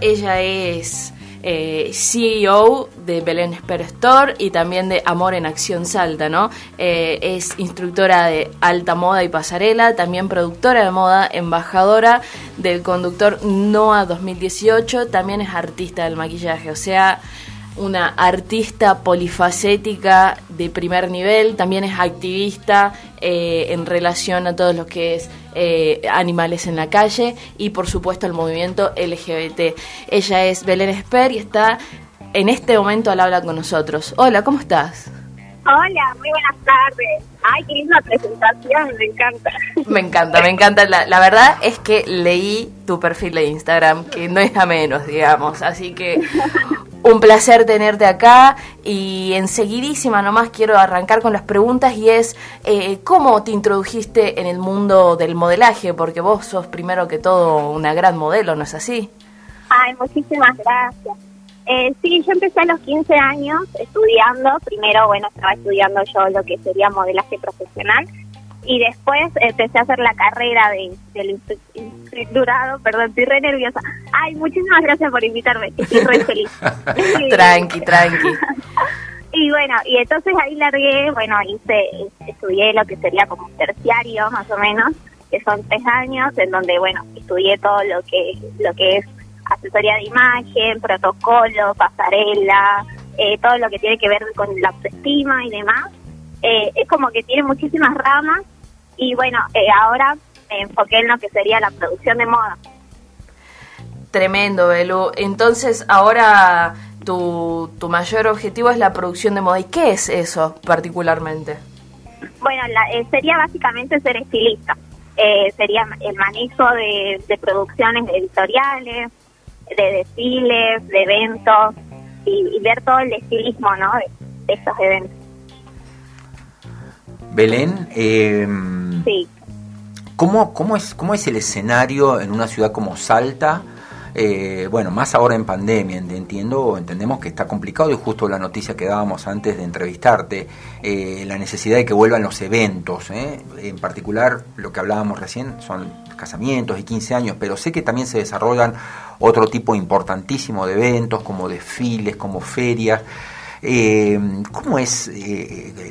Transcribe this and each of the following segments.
Ella es eh, CEO de Belén Esper Store y también de Amor en Acción Salta, ¿no? Eh, es instructora de alta moda y pasarela, también productora de moda, embajadora del conductor NOA 2018, también es artista del maquillaje, o sea, una artista polifacética de primer nivel, también es activista eh, en relación a todo lo que es eh, animales en la calle y por supuesto el movimiento LGBT. Ella es Belén Esper y está en este momento al habla con nosotros. Hola, ¿cómo estás? Hola, muy buenas tardes. Ay, qué linda presentación, me encanta. Me encanta, me encanta. La, la, verdad es que leí tu perfil de Instagram, que no es a menos, digamos. Así que un placer tenerte acá y enseguidísima nomás quiero arrancar con las preguntas y es eh, ¿cómo te introdujiste en el mundo del modelaje? Porque vos sos primero que todo una gran modelo, ¿no es así? Ay, muchísimas gracias. Eh, sí, yo empecé a los 15 años estudiando. Primero, bueno, estaba estudiando yo lo que sería modelaje profesional. Y después empecé a hacer la carrera de, del instructorado. Perdón, estoy re nerviosa. Ay, muchísimas gracias por invitarme. Estoy re feliz. tranqui, tranqui. y bueno, y entonces ahí largué, bueno, hice, estudié lo que sería como terciario, más o menos, que son tres años, en donde, bueno, estudié todo lo que, lo que es asesoría de imagen, protocolo, pasarela, eh, todo lo que tiene que ver con la autoestima y demás. Eh, es como que tiene muchísimas ramas y bueno, eh, ahora me enfoqué en lo que sería la producción de moda. Tremendo, Belu. Entonces, ahora tu, tu mayor objetivo es la producción de moda. ¿Y qué es eso particularmente? Bueno, la, sería básicamente ser estilista. sería el manejo de, de producciones editoriales, de desfiles, de eventos y, ver todo el estilismo ¿no? de, estos eventos. Belén, eh, sí. ¿cómo, cómo, es, ¿cómo es el escenario en una ciudad como Salta? Eh, bueno, más ahora en pandemia, entiendo, entendemos que está complicado y justo la noticia que dábamos antes de entrevistarte, eh, la necesidad de que vuelvan los eventos, ¿eh? en particular lo que hablábamos recién son casamientos y 15 años, pero sé que también se desarrollan otro tipo importantísimo de eventos como desfiles, como ferias. ¿Cómo es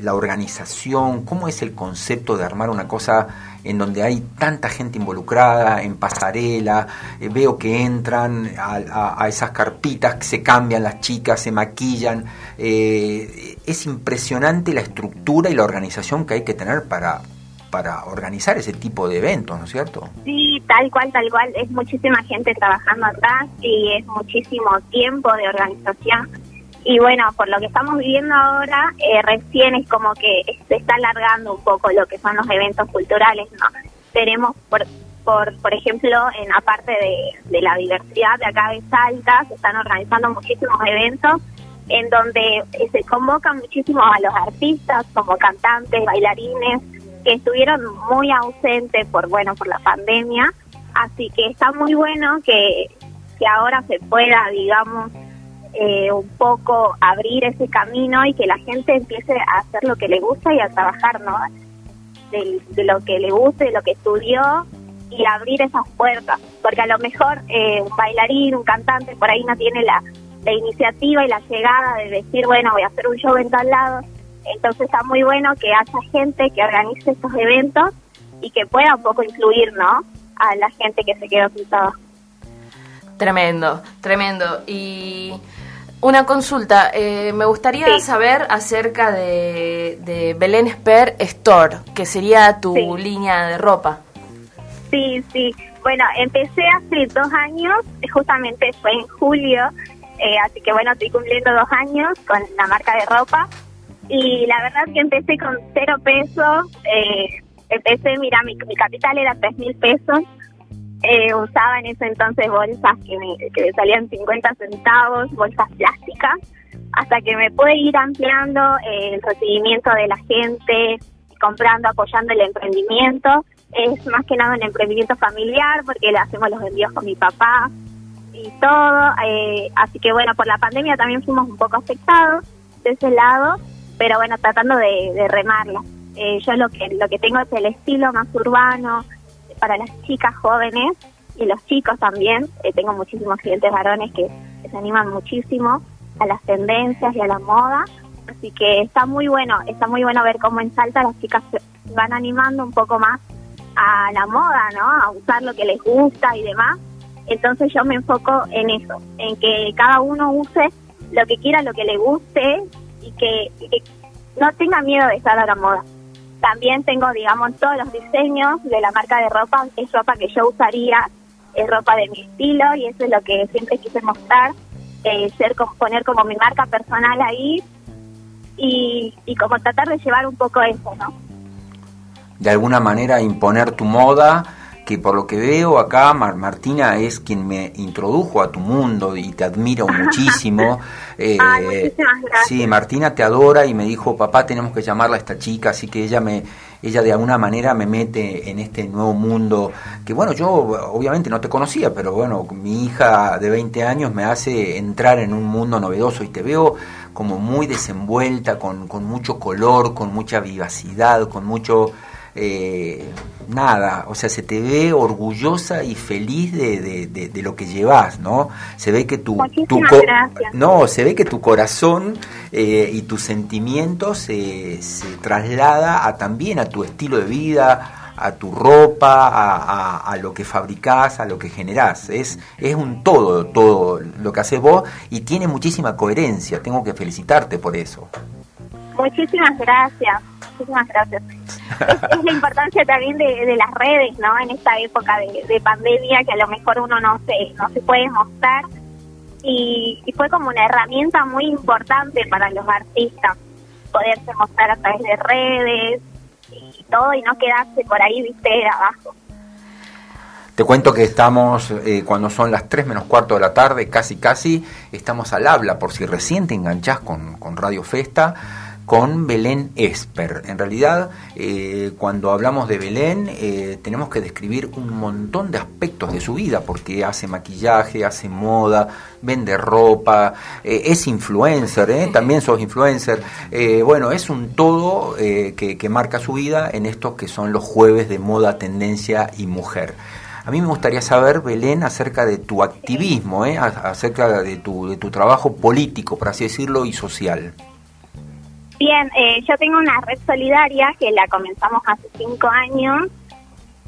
la organización? ¿Cómo es el concepto de armar una cosa en donde hay tanta gente involucrada, en pasarela, eh, veo que entran a, esas carpitas, que se cambian las chicas, se maquillan. Eh, es impresionante la estructura y la organización que hay que tener para, para organizar ese tipo de eventos, ¿no es cierto? Sí, tal cual, tal cual. Es muchísima gente trabajando atrás y es muchísimo tiempo de organización y bueno, por lo que estamos viviendo ahora, eh, recién es como que se está alargando un poco lo que son los eventos culturales, ¿no? Tenemos, por, por, por ejemplo, en aparte de, de la diversidad de acá de Salta, se están organizando muchísimos eventos en donde eh, se convocan muchísimo a los artistas como cantantes, bailarines, que estuvieron muy ausentes por, bueno, por la pandemia. Así que está muy bueno que, que ahora se pueda, digamos, eh, un poco abrir ese camino y que la gente empiece a hacer lo que le gusta y a trabajar, ¿no? De, lo que le guste, de lo que estudió y abrir esas puertas, porque a lo mejor eh, un bailarín, un cantante, por ahí no tiene la, iniciativa y la llegada de decir, bueno, voy a hacer un show en tal lado, entonces está muy bueno que haya gente que organice estos eventos y que pueda un poco incluir, ¿no? A la gente que se quedó sin Tremendo, tremendo. Y una consulta, eh, me gustaría saber acerca de, de, Belén Sper Store, que sería tu línea de ropa. Sí, sí. Bueno, empecé hace dos años, justamente fue en julio, eh, así que bueno, estoy cumpliendo dos años con la marca de ropa. Y la verdad que empecé con cero pesos. Eh, empecé, mira, mi, mi capital era tres mil pesos eh, usaba en ese entonces bolsas que me, que salían 50 centavos, bolsas plásticas, hasta que me pude ir ampliando eh, el recibimiento de la gente, comprando, apoyando el emprendimiento. Es más que nada un emprendimiento familiar porque le hacemos los envíos con mi papá y todo. Eh, así que bueno, por la pandemia también fuimos un poco afectados de ese lado, pero bueno, tratando de, de remarla. Eh, yo lo que, lo que tengo es el estilo más urbano, para las chicas jóvenes y los chicos también. Eh, tengo muchísimos clientes varones que, se animan muchísimo a las tendencias y a la moda. Así que está muy bueno, está muy bueno ver cómo en Salta las chicas se van animando un poco más a la moda, ¿no? A usar lo que les gusta y demás. Entonces yo me enfoco en eso, en que cada uno use lo que quiera, lo que le guste y que, no tenga miedo de estar a la moda. También tengo, digamos, todos los diseños de la marca de ropa, es ropa que yo usaría, es ropa de mi estilo y eso es lo que siempre quise mostrar, eh, ser poner como mi marca personal ahí y, y como tratar de llevar un poco eso, ¿no? De alguna manera imponer tu moda que por lo que veo acá, Martina es quien me introdujo a tu mundo y te admiro muchísimo. Eh, sí, Martina te adora y me dijo, papá, tenemos que llamarla a esta chica, así que ella me ella de alguna manera me mete en este nuevo mundo que bueno, yo obviamente no te conocía, pero bueno, mi hija de 20 años me hace entrar en un mundo novedoso y te veo como muy desenvuelta, con, con mucho color, con mucha vivacidad, con mucho eh, nada, o sea, se te ve orgullosa y feliz de, de, lo que llevas, ¿no? Se ve que tu, tu no, se ve que tu corazón eh, y tus sentimientos se, se traslada a, también a tu estilo de vida, a tu ropa, a, a, lo que fabricás, a lo que generás. Es, es un todo, todo lo que haces vos y tiene muchísima coherencia. Tengo que felicitarte por eso. Muchísimas gracias muchísimas gracias. es, la importancia también de, las redes, ¿no? En esta época de, pandemia que a lo mejor uno no se, no se puede mostrar y, fue como una herramienta muy importante para los artistas poderse mostrar a través de redes y todo y no quedarse por ahí, viste, abajo. Te cuento que estamos, eh, cuando son las 3 menos cuarto de la tarde, casi casi, estamos al habla, por si recién te enganchás con, con Radio Festa con Belén Esper. En realidad, eh, cuando hablamos de Belén, eh, tenemos que describir un montón de aspectos de su vida, porque hace maquillaje, hace moda, vende ropa, eh, es influencer, también sos influencer. bueno, es un todo que, que marca su vida en estos que son los jueves de moda, tendencia y mujer. A mí me gustaría saber, Belén, acerca de tu activismo, acerca de tu, de tu trabajo político, por así decirlo, y social. Bien, eh, yo tengo una red solidaria que la comenzamos hace cinco años.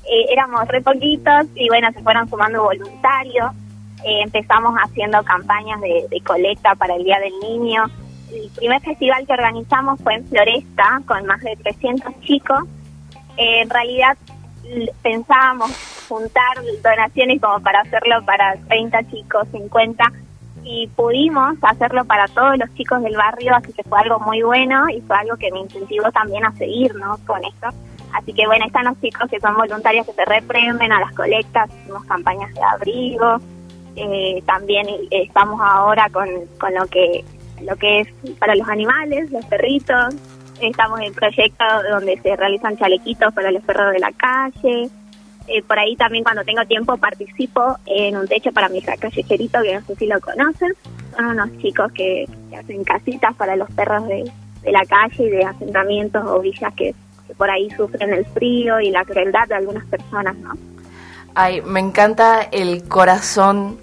Eh, éramos re poquitos y bueno, se fueron sumando voluntarios. Eh, empezamos haciendo campañas de, colecta para el Día del Niño. El primer festival que organizamos fue en Floresta con más de 300 chicos. en realidad pensábamos juntar donaciones como para hacerlo para 30 chicos, 50 y pudimos hacerlo para todos los chicos del barrio, así que fue algo muy bueno y fue algo que me incentivó también a seguir ¿no? con esto. Así que bueno, están los chicos que son voluntarios que se reprenden a las colectas, hicimos campañas de abrigo, eh, también estamos ahora con, con lo que lo que es para los animales, los perritos, estamos en proyectos donde se realizan chalequitos para los perros de la calle, eh, por ahí también cuando tengo tiempo participo en un techo para mi callejerito, que no sé si lo conocen. Son unos chicos que, hacen casitas para los perros de, la calle y de asentamientos o villas que, por ahí sufren el frío y la crueldad de algunas personas, ¿no? Ay, me encanta el corazón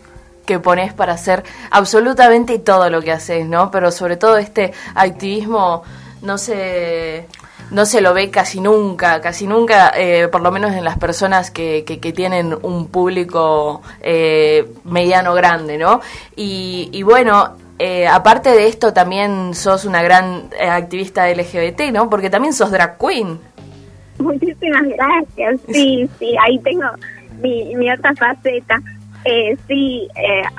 que pones para hacer absolutamente todo lo que haces, ¿no? Pero sobre todo este activismo, no sé, no se lo ve casi nunca, casi nunca, eh, por lo menos en las personas que, que, tienen un público eh, mediano grande, ¿no? Y, bueno, eh, aparte de esto, también sos una gran activista LGBT, ¿no? Porque también sos drag queen. Muchísimas gracias, sí, sí, ahí tengo mi, otra faceta. sí,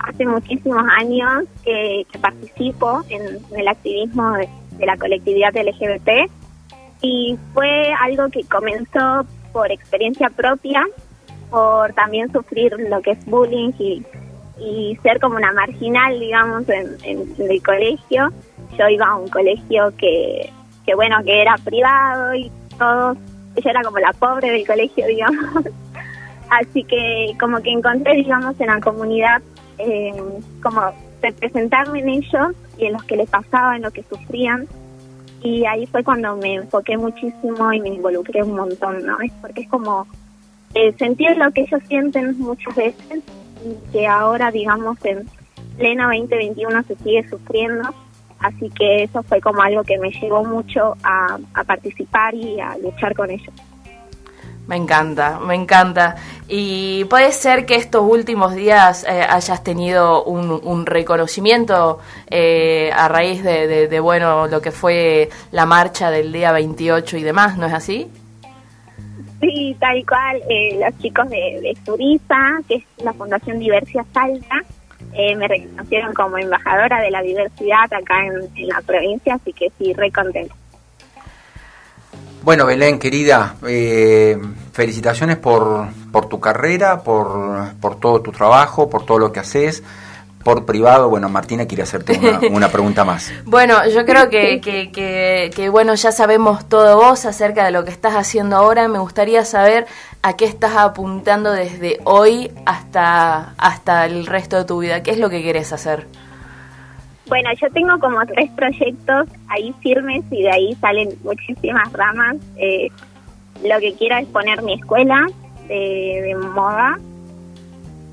hace muchísimos años que, participo en, el activismo de, de la colectividad LGBT y fue algo que comenzó por experiencia propia, por también sufrir lo que es bullying y, y ser como una marginal, digamos, en, el colegio. Yo iba a un colegio que, que, bueno, que era privado y todo, yo era como la pobre del colegio, digamos. Así que como que encontré, digamos, en la comunidad eh, como representarme en ellos y en los que les pasaba, en lo que sufrían y ahí fue cuando me enfoqué muchísimo y me involucré un montón, ¿no? Es porque es como eh, sentir lo que ellos sienten muchas veces y que ahora, digamos, en pleno 2021 se sigue sufriendo. Así que eso fue como algo que me llevó mucho a, a participar y a luchar con ellos. Me encanta, me encanta. Y puede ser que estos últimos días eh, hayas tenido un, reconocimiento eh, a raíz de, bueno, lo que fue la marcha del día 28 y demás, ¿no es así? Sí, tal cual. Eh, los chicos de, de que es la Fundación Diversidad Salta, me reconocieron como embajadora de la diversidad acá en, en la provincia, así que sí, re contenta. Bueno, Belén, querida, eh, felicitaciones por, por tu carrera, por, por todo tu trabajo, por todo lo que haces por privado, bueno, Martina quiere hacerte una, pregunta más. bueno, yo creo que, que, que, bueno, ya sabemos todo vos acerca de lo que estás haciendo ahora. Me gustaría saber a qué estás apuntando desde hoy hasta, hasta el resto de tu vida. ¿Qué es lo que quieres hacer? Bueno, yo tengo como tres proyectos ahí firmes y de ahí salen muchísimas ramas. Eh, lo que quiero es poner mi escuela de, moda,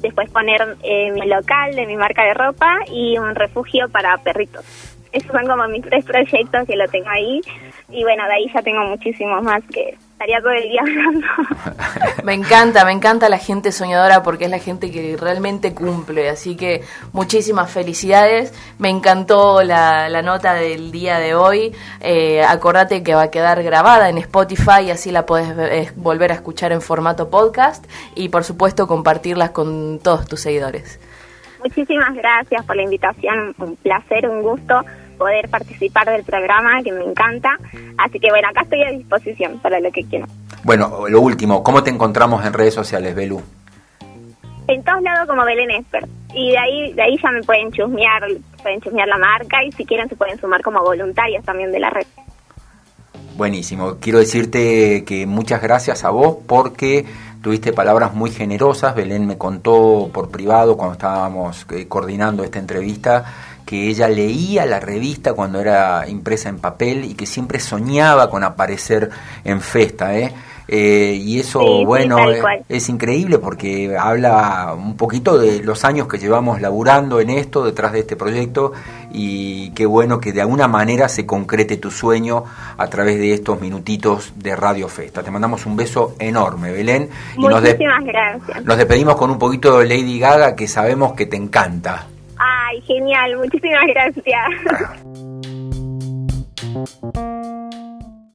después poner eh, mi local de mi marca de ropa y un refugio para perritos. Esos son como mis tres proyectos que lo tengo ahí. Y bueno, de ahí ya tengo muchísimos más que estaría todo el día hablando. me encanta, me encanta la gente soñadora porque es la gente que realmente cumple. Así que muchísimas felicidades. Me encantó la, nota del día de hoy. Eh, acordate que va a quedar grabada en Spotify y así la puedes volver a escuchar en formato podcast y por supuesto compartirlas con todos tus seguidores. Muchísimas gracias por la invitación, un placer, un gusto poder participar del programa, que me encanta. Así que bueno, acá estoy a disposición para lo que quieran. Bueno, lo último, ¿cómo te encontramos en redes sociales, Belu? En todos lados como Belén Esper. Y de ahí, de ahí ya me pueden chusmear, pueden chusmear la marca y si quieren se pueden sumar como voluntarios también de la red. Buenísimo. Quiero decirte que muchas gracias a vos porque tuviste palabras muy generosas. Belén me contó por privado cuando estábamos eh, coordinando esta entrevista que ella leía la revista cuando era impresa en papel y que siempre soñaba con aparecer en Festa, ¿eh? Eh, y eso, bueno, es, increíble porque habla un poquito de los años que llevamos laburando en esto, detrás de este proyecto, y qué bueno que de alguna manera se concrete tu sueño a través de estos minutitos de Radio Festa. Te mandamos un beso enorme, Belén. Muchísimas gracias. Nos despedimos con un poquito de Lady Gaga que sabemos que te encanta. Genial, muchísimas gracias.